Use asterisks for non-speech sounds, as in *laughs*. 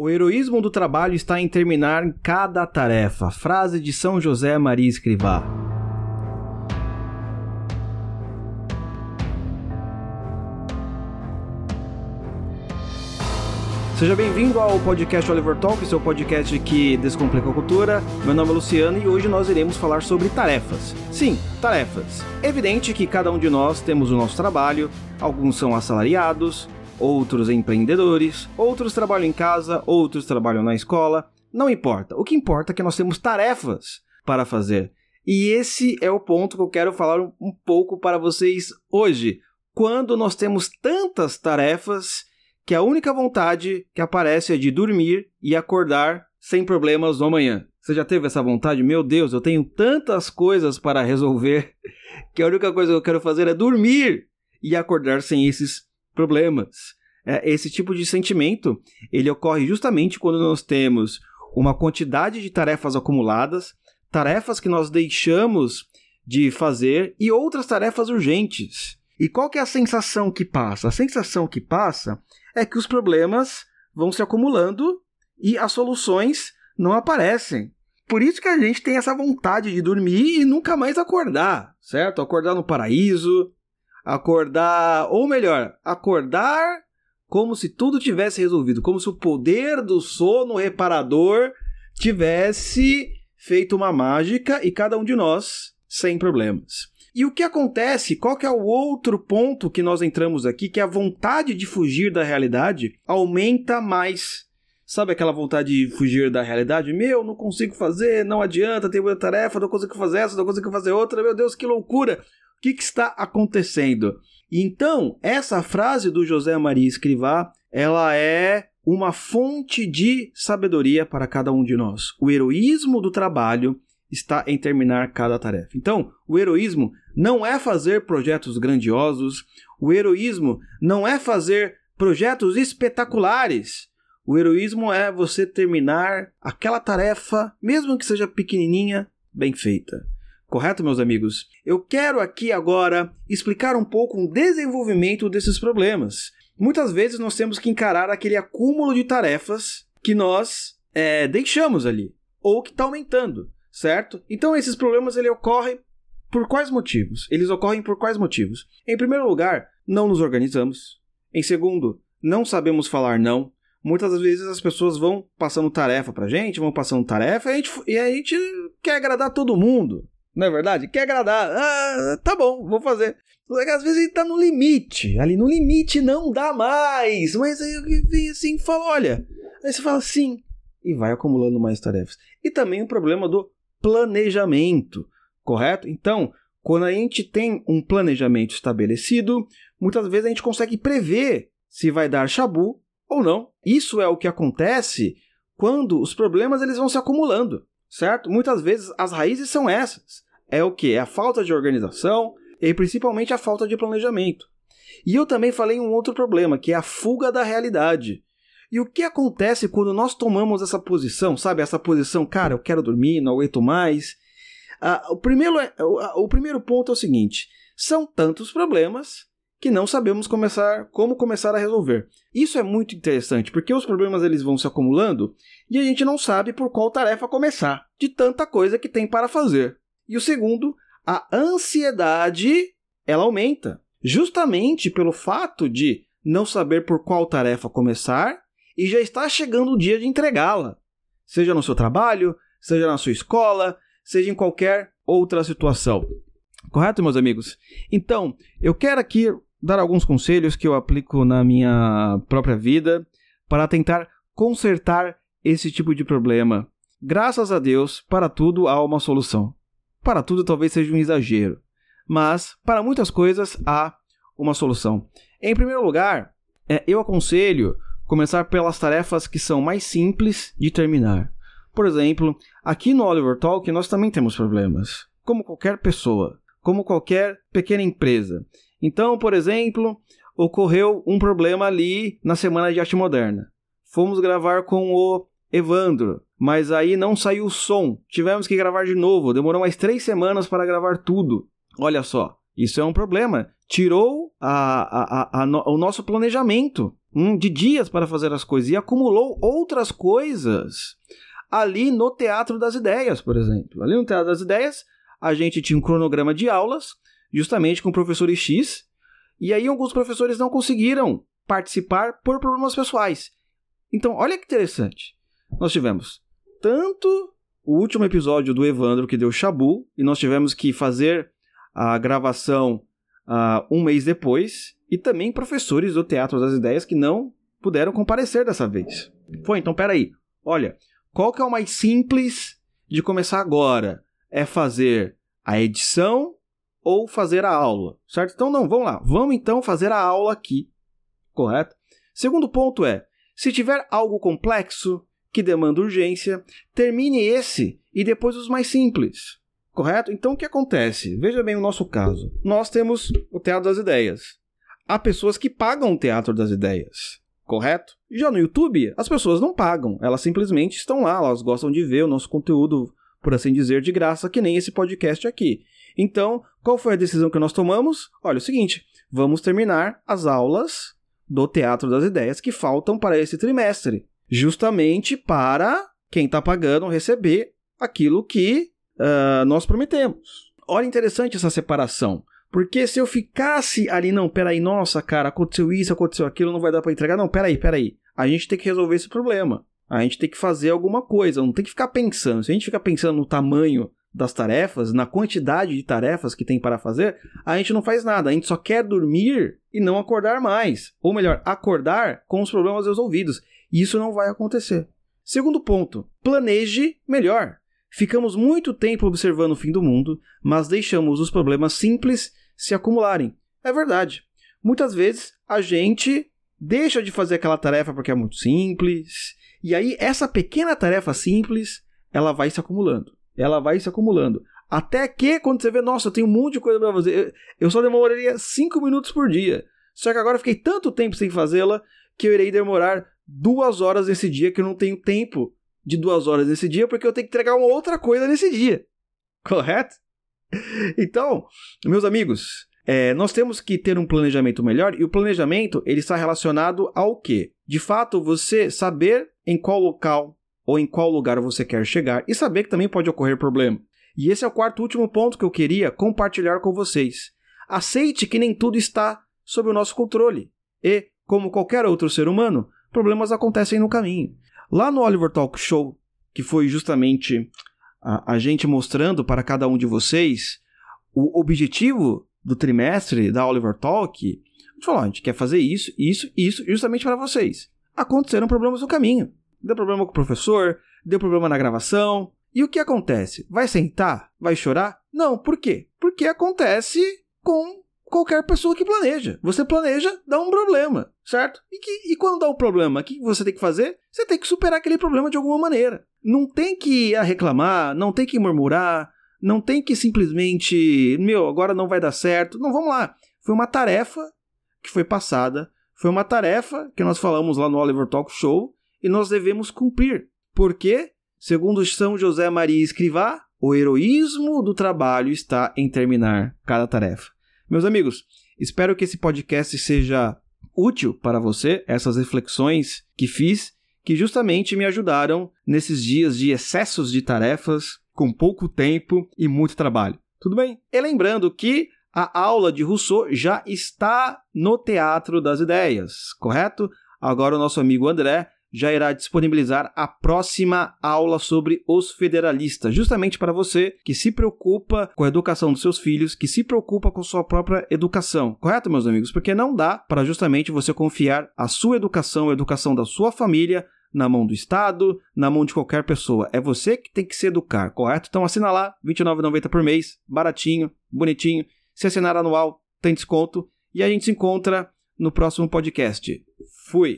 O heroísmo do trabalho está em terminar cada tarefa. Frase de São José Maria Escrivá. Seja bem-vindo ao podcast Oliver Talk, seu podcast que descomplica a cultura. Meu nome é Luciano e hoje nós iremos falar sobre tarefas. Sim, tarefas. É evidente que cada um de nós temos o nosso trabalho, alguns são assalariados, outros empreendedores, outros trabalham em casa, outros trabalham na escola. Não importa. O que importa é que nós temos tarefas para fazer. E esse é o ponto que eu quero falar um pouco para vocês hoje. Quando nós temos tantas tarefas que a única vontade que aparece é de dormir e acordar sem problemas no amanhã. Você já teve essa vontade? Meu Deus, eu tenho tantas coisas para resolver *laughs* que a única coisa que eu quero fazer é dormir e acordar sem esses problemas. É, esse tipo de sentimento ele ocorre justamente quando nós temos uma quantidade de tarefas acumuladas, tarefas que nós deixamos de fazer e outras tarefas urgentes. E qual que é a sensação que passa? A sensação que passa é que os problemas vão se acumulando e as soluções não aparecem. Por isso que a gente tem essa vontade de dormir e nunca mais acordar, certo? Acordar no paraíso, acordar, ou melhor, acordar como se tudo tivesse resolvido, como se o poder do sono reparador tivesse feito uma mágica e cada um de nós sem problemas. E o que acontece? Qual que é o outro ponto que nós entramos aqui, que é a vontade de fugir da realidade aumenta mais. Sabe aquela vontade de fugir da realidade? Meu, não consigo fazer, não adianta, tenho muita tarefa, não consigo fazer essa, não consigo fazer outra, meu Deus, que loucura! O que, que está acontecendo? Então, essa frase do José Maria Escrivá, ela é uma fonte de sabedoria para cada um de nós. O heroísmo do trabalho está em terminar cada tarefa. Então, o heroísmo não é fazer projetos grandiosos, o heroísmo não é fazer projetos espetaculares. O heroísmo é você terminar aquela tarefa, mesmo que seja pequenininha, bem feita. Correto, meus amigos? Eu quero aqui agora explicar um pouco o desenvolvimento desses problemas. Muitas vezes nós temos que encarar aquele acúmulo de tarefas que nós é, deixamos ali, ou que está aumentando, certo? Então esses problemas ele ocorrem por quais motivos? Eles ocorrem por quais motivos? Em primeiro lugar, não nos organizamos. Em segundo, não sabemos falar não. Muitas vezes as pessoas vão passando tarefa pra gente, vão passando tarefa e a gente, e a gente quer agradar todo mundo. Não é verdade? Quer agradar. Ah, tá bom, vou fazer. Às vezes ele tá no limite. Ali no limite não dá mais. Mas aí vem assim fala: olha. Aí você fala sim. E vai acumulando mais tarefas. E também o problema do planejamento. Correto? Então, quando a gente tem um planejamento estabelecido, muitas vezes a gente consegue prever se vai dar chabu ou não. Isso é o que acontece quando os problemas eles vão se acumulando, certo? Muitas vezes as raízes são essas é o que? É a falta de organização e principalmente a falta de planejamento. E eu também falei um outro problema, que é a fuga da realidade. E o que acontece quando nós tomamos essa posição, sabe? Essa posição, cara, eu quero dormir, não aguento mais. Ah, o, primeiro é, o, o primeiro ponto é o seguinte: são tantos problemas que não sabemos começar como começar a resolver. Isso é muito interessante, porque os problemas eles vão se acumulando e a gente não sabe por qual tarefa começar, de tanta coisa que tem para fazer. E o segundo, a ansiedade, ela aumenta, justamente pelo fato de não saber por qual tarefa começar e já está chegando o dia de entregá-la. Seja no seu trabalho, seja na sua escola, seja em qualquer outra situação. Correto, meus amigos? Então, eu quero aqui dar alguns conselhos que eu aplico na minha própria vida para tentar consertar esse tipo de problema. Graças a Deus, para tudo há uma solução. Para tudo talvez seja um exagero, mas para muitas coisas há uma solução. Em primeiro lugar, é, eu aconselho começar pelas tarefas que são mais simples de terminar. Por exemplo, aqui no Oliver Talk nós também temos problemas, como qualquer pessoa, como qualquer pequena empresa. Então, por exemplo, ocorreu um problema ali na Semana de Arte Moderna. Fomos gravar com o Evandro, mas aí não saiu o som. Tivemos que gravar de novo. Demorou mais três semanas para gravar tudo. Olha só. Isso é um problema. Tirou a, a, a, o nosso planejamento hum, de dias para fazer as coisas e acumulou outras coisas ali no Teatro das Ideias, por exemplo. Ali no Teatro das Ideias, a gente tinha um cronograma de aulas, justamente com professores X, e aí alguns professores não conseguiram participar por problemas pessoais. Então, olha que interessante. Nós tivemos tanto o último episódio do Evandro que deu Chabu, e nós tivemos que fazer a gravação uh, um mês depois, e também professores do Teatro das Ideias que não puderam comparecer dessa vez. Foi, então peraí. Olha, qual que é o mais simples de começar agora? É fazer a edição ou fazer a aula, certo? Então não, vamos lá. Vamos então fazer a aula aqui, correto? Segundo ponto é, se tiver algo complexo que demanda urgência, termine esse e depois os mais simples. Correto? Então o que acontece? Veja bem o nosso caso. Nós temos o Teatro das Ideias. Há pessoas que pagam o Teatro das Ideias. Correto? Já no YouTube, as pessoas não pagam. Elas simplesmente estão lá, elas gostam de ver o nosso conteúdo, por assim dizer, de graça, que nem esse podcast aqui. Então, qual foi a decisão que nós tomamos? Olha, é o seguinte: vamos terminar as aulas do Teatro das Ideias que faltam para esse trimestre, justamente para quem está pagando receber aquilo que uh, nós prometemos. Olha interessante essa separação. Porque se eu ficasse ali, não, peraí, nossa, cara, aconteceu isso, aconteceu aquilo, não vai dar para entregar. Não, peraí, peraí. A gente tem que resolver esse problema. A gente tem que fazer alguma coisa, não tem que ficar pensando. Se a gente ficar pensando no tamanho das tarefas, na quantidade de tarefas que tem para fazer, a gente não faz nada. A gente só quer dormir e não acordar mais. Ou melhor, acordar com os problemas resolvidos. E isso não vai acontecer. Segundo ponto, planeje melhor. Ficamos muito tempo observando o fim do mundo, mas deixamos os problemas simples se acumularem. É verdade. Muitas vezes a gente deixa de fazer aquela tarefa porque é muito simples, e aí essa pequena tarefa simples, ela vai se acumulando. Ela vai se acumulando. Até que quando você vê, nossa, eu tenho um monte de coisa para fazer, eu só demoraria 5 minutos por dia. Só que agora eu fiquei tanto tempo sem fazê-la que eu irei demorar duas horas nesse dia que eu não tenho tempo de duas horas nesse dia porque eu tenho que entregar uma outra coisa nesse dia. Correto? Então, meus amigos, é, nós temos que ter um planejamento melhor e o planejamento ele está relacionado ao que? De fato, você saber em qual local ou em qual lugar você quer chegar e saber que também pode ocorrer problema. E esse é o quarto último ponto que eu queria compartilhar com vocês. Aceite que nem tudo está sob o nosso controle e, como qualquer outro ser humano, problemas acontecem no caminho. Lá no Oliver Talk Show, que foi justamente a, a gente mostrando para cada um de vocês o objetivo do trimestre da Oliver Talk, a gente falou: a gente quer fazer isso, isso, isso, justamente para vocês. Aconteceram problemas no caminho. Deu problema com o professor, deu problema na gravação. E o que acontece? Vai sentar? Vai chorar? Não, por quê? Porque acontece com qualquer pessoa que planeja. Você planeja, dá um problema, certo? E, que, e quando dá um problema, o que você tem que fazer? Você tem que superar aquele problema de alguma maneira. Não tem que reclamar, não tem que murmurar, não tem que simplesmente, meu, agora não vai dar certo. Não, vamos lá. Foi uma tarefa que foi passada, foi uma tarefa que nós falamos lá no Oliver Talk Show e nós devemos cumprir. Porque, segundo São José Maria Escrivá, o heroísmo do trabalho está em terminar cada tarefa. Meus amigos, espero que esse podcast seja útil para você, essas reflexões que fiz, que justamente me ajudaram nesses dias de excessos de tarefas, com pouco tempo e muito trabalho. Tudo bem? E lembrando que a aula de Rousseau já está no Teatro das Ideias, correto? Agora o nosso amigo André já irá disponibilizar a próxima aula sobre os federalistas, justamente para você que se preocupa com a educação dos seus filhos, que se preocupa com sua própria educação. Correto, meus amigos? Porque não dá para justamente você confiar a sua educação, a educação da sua família, na mão do Estado, na mão de qualquer pessoa. É você que tem que se educar, correto? Então assina lá, R$ 29,90 por mês, baratinho, bonitinho. Se assinar anual, tem desconto. E a gente se encontra no próximo podcast. Fui!